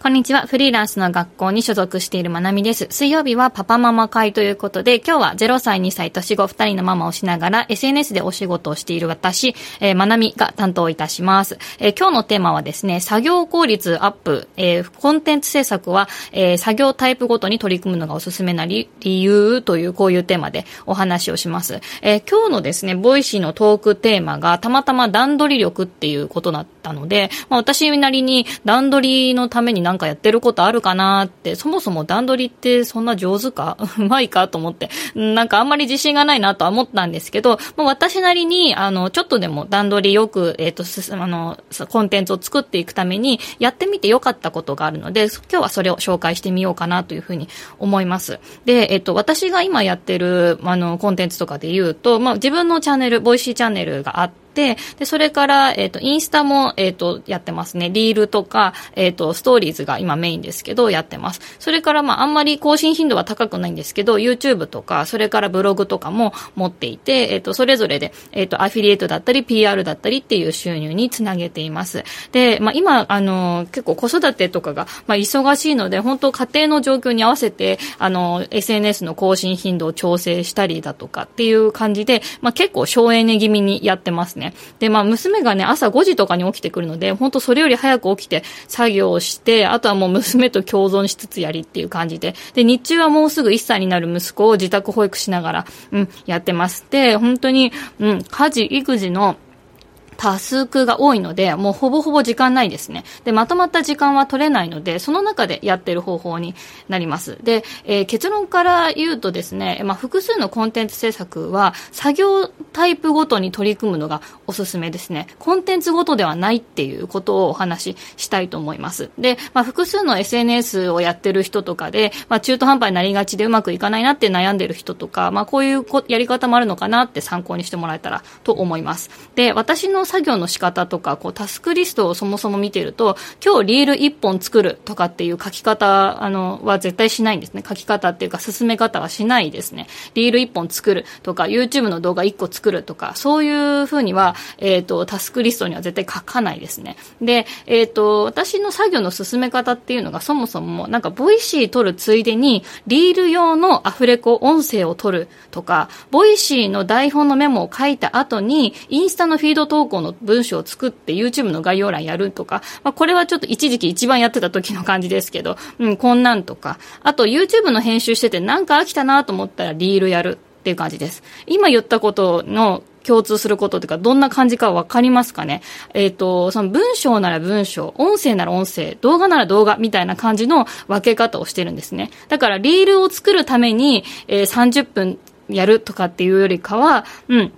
こんにちは。フリーランスの学校に所属しているまなみです。水曜日はパパママ会ということで、今日は0歳、2歳、年子2人のママをしながら SNS でお仕事をしている私、えー、まなみが担当いたします。えー、今日のテーマはですね、作業効率アップ、えー、コンテンツ制作は、えー、作業タイプごとに取り組むのがおすすめな理由というこういうテーマでお話をします。え、今日のですね、ボイシーのトークテーマがたまたま段取り力っていうことだったので、まあ、私なりに段取りのためになんかやってることあるかなって、そもそも段取りってそんな上手か うまいかと思って、なんかあんまり自信がないなとは思ったんですけど、まあ、私なりに、あの、ちょっとでも段取りよく、えっ、ー、と、あの、コンテンツを作っていくために、やってみてよかったことがあるので、今日はそれを紹介してみようかなというふうに思います。で、えっ、ー、と、私が今やってる、あの、コンテンツとかで言うと、まあ、自分のチャンネル、ボイシーチャンネルがあって、で、それから、えっ、ー、と、インスタも、えっ、ー、と、やってますね。リールとか、えっ、ー、と、ストーリーズが今メインですけど、やってます。それから、まあ、あんまり更新頻度は高くないんですけど、YouTube とか、それからブログとかも持っていて、えっ、と、それぞれで、えっ、と、アフィリエイトだったり、PR だったりっていう収入につなげています。で、まあ、今、あの、結構子育てとかが、まあ、忙しいので、本当家庭の状況に合わせて、あの、SNS の更新頻度を調整したりだとかっていう感じで、まあ、結構省エネ気味にやってますね。で、まあ、娘がね、朝5時とかに起きてくるので、本当それより早く起きて作業をして、あとはもう娘と共存しつつやりっていう感じで、で、日中はもうすぐ1歳になる息子を自宅保育しながら、うん、やってます。で、本当に、うん、家事、育児の、タスクが多いので、もうほぼほぼ時間ないですね。で、まとまった時間は取れないので、その中でやってる方法になります。で、えー、結論から言うとですね、まあ、複数のコンテンツ制作は、作業タイプごとに取り組むのがおすすめですね。コンテンツごとではないっていうことをお話ししたいと思います。で、まあ、複数の SNS をやってる人とかで、まあ、中途半端になりがちでうまくいかないなって悩んでる人とか、まあ、こういうやり方もあるのかなって参考にしてもらえたらと思います。で、私の作業の仕方とか、こう、タスクリストをそもそも見てると、今日リール1本作るとかっていう書き方、あの、は絶対しないんですね。書き方っていうか、進め方はしないですね。リール1本作るとか、YouTube の動画1個作るとか、そういうふうには、えっ、ー、と、タスクリストには絶対書かないですね。で、えっ、ー、と、私の作業の進め方っていうのが、そもそも、なんか、ボイシー撮るついでに、リール用のアフレコ、音声を撮るとか、ボイシーの台本のメモを書いた後に、インスタのフィード投稿の文文章を作って YouTube の概要欄やるとか、まあ、これはちょっと一時期一番やってた時の感じですけど、うん、こんなんとか、あと YouTube の編集しててなんか飽きたなと思ったらリールやるっていう感じです。今言ったことの共通することというか、どんな感じかわかりますかね？えっ、ー、と、その文章なら文章、音声なら音声、動画なら動画みたいな感じの分け方をしてるんですね。だから、リールを作るために、えー、30分やるとかっていうよりかは、うん、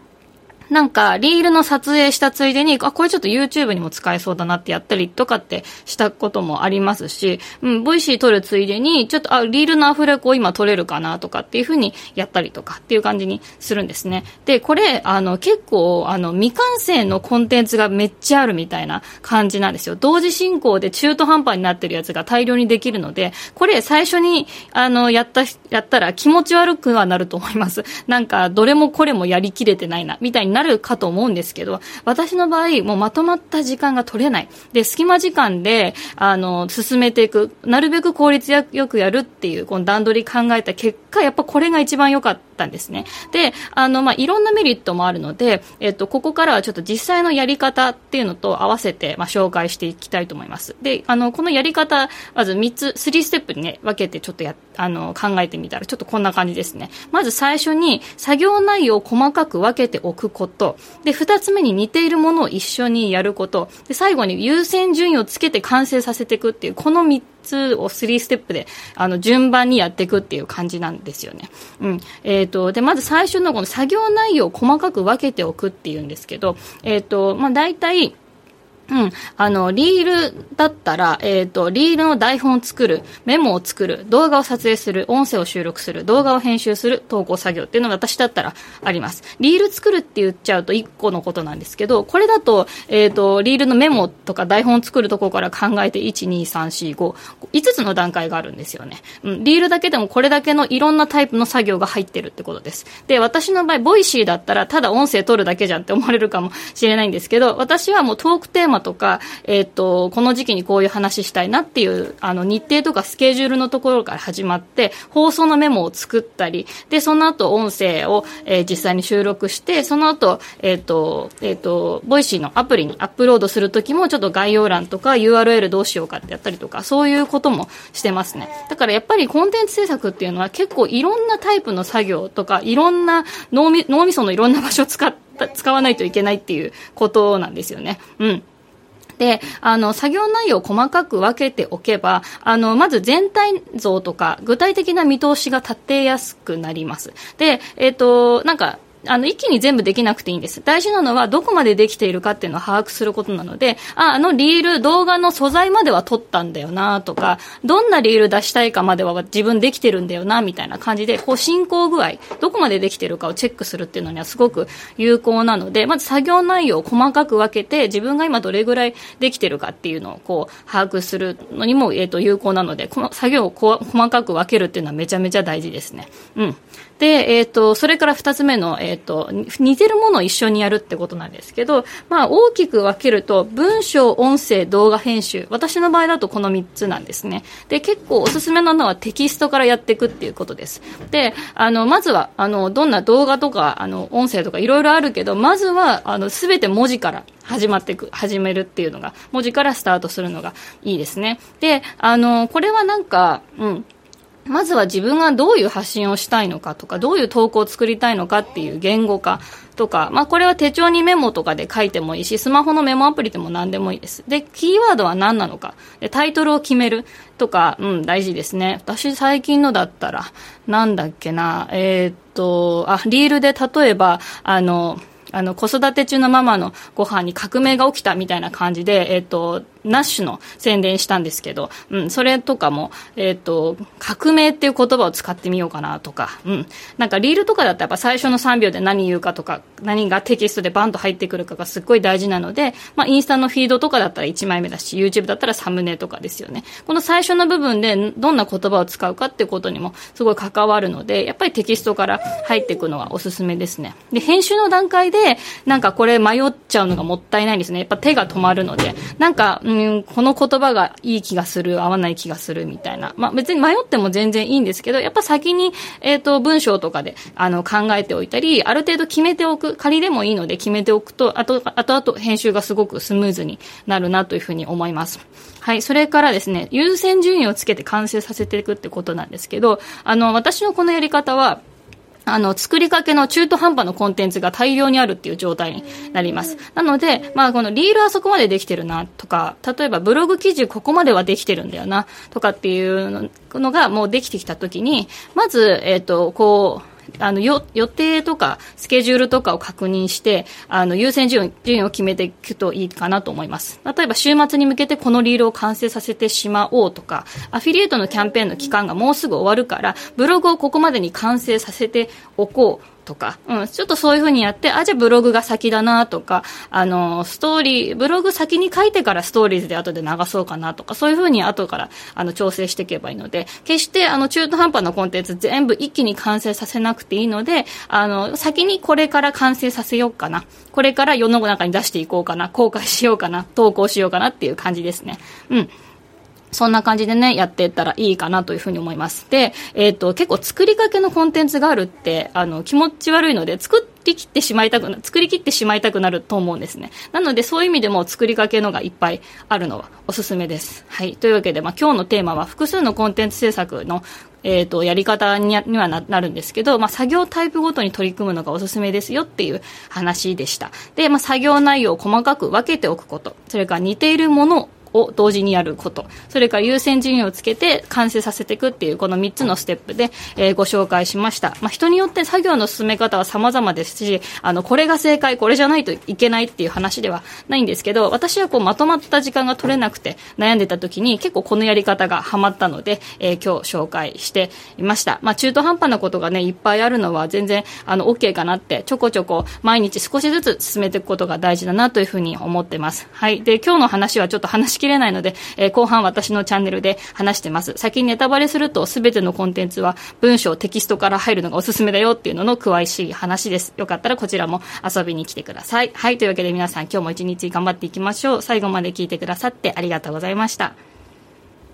なんか、リールの撮影したついでに、あ、これちょっと YouTube にも使えそうだなってやったりとかってしたこともありますし、うん、ボイシー撮るついでに、ちょっと、あ、リールのアフレコ今撮れるかなとかっていうふうにやったりとかっていう感じにするんですね。で、これ、あの、結構、あの、未完成のコンテンツがめっちゃあるみたいな感じなんですよ。同時進行で中途半端になってるやつが大量にできるので、これ最初に、あの、やった、やったら気持ち悪くはなると思います。なんか、どれもこれもやりきれてないな、みたいにななるかと思うんですけど、私の場合、もうまとまった時間が取れない。で、隙間時間で、あの、進めていく。なるべく効率よくやるっていう、この段取り考えた結果、やっぱこれが一番良かったたんですね。で、あの、まあ、いろんなメリットもあるので、えっと、ここからはちょっと実際のやり方っていうのと合わせて、まあ、紹介していきたいと思います。で、あの、このやり方、まず3つ、3ステップにね、分けてちょっとや、あの、考えてみたら、ちょっとこんな感じですね。まず最初に、作業内容を細かく分けておくこと。で、二つ目に似ているものを一緒にやること。で、最後に優先順位をつけて完成させていくっていう、この三つを3ステップで、あの、順番にやっていくっていう感じなんですよね。うん。えっ、ー、と、で、まず最初のこの作業内容を細かく分けておくっていうんですけど、えっ、ー、と、まあ、大体、うん。あの、リールだったら、えっ、ー、と、リールの台本を作る、メモを作る、動画を撮影する、音声を収録する、動画を編集する、投稿作業っていうのが私だったらあります。リール作るって言っちゃうと1個のことなんですけど、これだと、えっ、ー、と、リールのメモとか台本を作るところから考えて、1、2、3、4、5、5つの段階があるんですよね。うん。リールだけでもこれだけのいろんなタイプの作業が入ってるってことです。で、私の場合、 Voicy だったら、ただ音声取るだけじゃんって思われるかもしれないんですけど、私はもうトークテーマとか、え、ー、と、この時期にこういう話したいなっていう、あの、日程とかスケジュールのところから始まって、放送のメモを作ったり、で、その後音声を、えー、実際に収録して、その後、え、ー、と、えっ、と、 Voicy のアプリにアップロードするときも、ちょっと概要欄とか URL どうしようかってやったりとか、そういうこともしてますね。だからやっぱりコンテンツ制作っていうのは結構いろんなタイプの作業とか、いろんな脳み脳みそのいろんな場所を使った、使わないといけないっていうことなんですよね。うん。で、あの、作業内容を細かく分けておけば、あの、まず全体像とか、具体的な見通しが立てやすくなります。で、えっ、ー、と、なんか、あの、一気に全部できなくていいんです。大事なのは、どこまでできているかっていうのを把握することなので、あ、あのリール、動画の素材までは撮ったんだよなとか、どんなリール出したいかまでは自分できてるんだよな、みたいな感じで、こう、進行具合、どこまでできてるかをチェックするっていうのにはすごく有効なので、まず作業内容を細かく分けて、自分が今どれぐらいできてるかっていうのを、こう、把握するのにも、えっ、ー、と、有効なので、この作業を細かく分けるっていうのはめちゃめちゃ大事ですね。うん。で、えっ、ー、と、それから二つ目の、えっ、ー、と、似てるものを一緒にやるってことなんですけど、まあ、大きく分けると、文章、音声、動画編集。私の場合だとこの三つなんですね。で、結構おすすめなのはテキストからやっていくっていうことです。で、あの、まずは、あの、どんな動画とか、あの、音声とかいろいろあるけど、まずは、あの、すべて文字から始まっていく、始めるっていうのが、文字からスタートするのがいいですね。で、あの、これはなんか、うん。まずは自分がどういう発信をしたいのかとか、どういう投稿を作りたいのかっていう言語化とか、まあこれは手帳にメモとかで書いてもいいし、スマホのメモアプリでも何でもいいです。で、キーワードは何なのか。で、タイトルを決めるとか、うん、大事ですね。私最近のだったら、なんだっけな、えー、っと、あ、リールで例えば、あの、あの、子育て中のママのご飯に革命が起きたみたいな感じで、えっ、と、ナッシュの宣伝したんですけど、うん、それとかも、えっ、ー、と、革命っていう言葉を使ってみようかなとか、うん。なんかリールとかだったらやっぱ最初の3秒で何言うかとか、何がテキストでバンと入ってくるかがすっごい大事なので、まあ、インスタのフィードとかだったら1枚目だし、YouTube だったらサムネとかですよね。この最初の部分でどんな言葉を使うかっていうことにもすごい関わるので、やっぱりテキストから入っていくのはおすすめですね。で、編集の段階で、でなんかこれ迷っちゃうのがもったいないですね。やっぱ手が止まるので、なんか、うん、この言葉がいい気がする、合わない気がするみたいな。まあ別に迷っても全然いいんですけど、やっぱ先に、えっ、ー、と、文章とかで、あの、考えておいたり、ある程度決めておく、仮でもいいので決めておくと、あと、あとあと編集がすごくスムーズになるなというふうに思います。はい。それからですね、優先順位をつけて完成させていくってことなんですけど、あの、私のこのやり方は、あの、作りかけの中途半端のコンテンツが大量にあるっていう状態になります。なので、まあ、このリールはそこまでできてるなとか、例えばブログ記事ここまではできてるんだよなとかっていうのがもうできてきたときに、まず、えっ、ー、と、こう、あの予定とかスケジュールとかを確認してあの優先順位を決めていくといいかなと思います。例えば週末に向けてこのリールを完成させてしまおうとかアフィリエイトのキャンペーンの期間がもうすぐ終わるからブログをここまでに完成させておこう。とか、うん、ちょっとそういうふうにやって、あ、じゃあブログが先だなとか、あの、ストーリー、ブログ先に書いてからストーリーズで後で流そうかなとか、そういうふうに後から、あの、調整していけばいいので、決して、あの、中途半端なコンテンツ全部一気に完成させなくていいので、あの、先にこれから完成させようかな。これから世の中に出していこうかな。公開しようかな。投稿しようかなっていう感じですね。うん。そんな感じでね、やっていったらいいかなというふうに思います。で、えっ、ー、と、結構作りかけのコンテンツがあるって、あの、気持ち悪いので、作りきってしまいたくな、作りきってしまいたくなると思うんですね。なので、そういう意味でも作りかけのがいっぱいあるのはおすすめです。はい。というわけで、まあ、今日のテーマは複数のコンテンツ制作のえっ、ー、と、やり方にはなるんですけど、まあ、作業タイプごとに取り組むのがおすすめですよっていう話でした。で、まあ、作業内容を細かく分けておくこと、それから似ているものを同時にやること、それから優先順位をつけて完成させていくっていうこの3つのステップで、えー、ご紹介しました。まあ、人によって作業の進め方は様々ですし、あの、これが正解、これじゃないといけないっていう話ではないんですけど、私はこうまとまった時間が取れなくて悩んでた時に結構このやり方がハマったので、えー、今日紹介していました。まあ、中途半端なことがね、いっぱいあるのは全然、あの、OK かなって、ちょこちょこ毎日少しずつ進めていくことが大事だなというふうに思ってます。はい。で、今日の話はちょっと話きれないので、えー、後半私のチャンネルで話してます。先にネタバレすると、すべてのコンテンツは文章、テキストから入るのがおすすめだよっていうのの詳しい話です。よかったらこちらも遊びに来てください。はい、というわけで皆さん今日も一日頑張っていきましょう。最後まで聞いてくださってありがとうございました。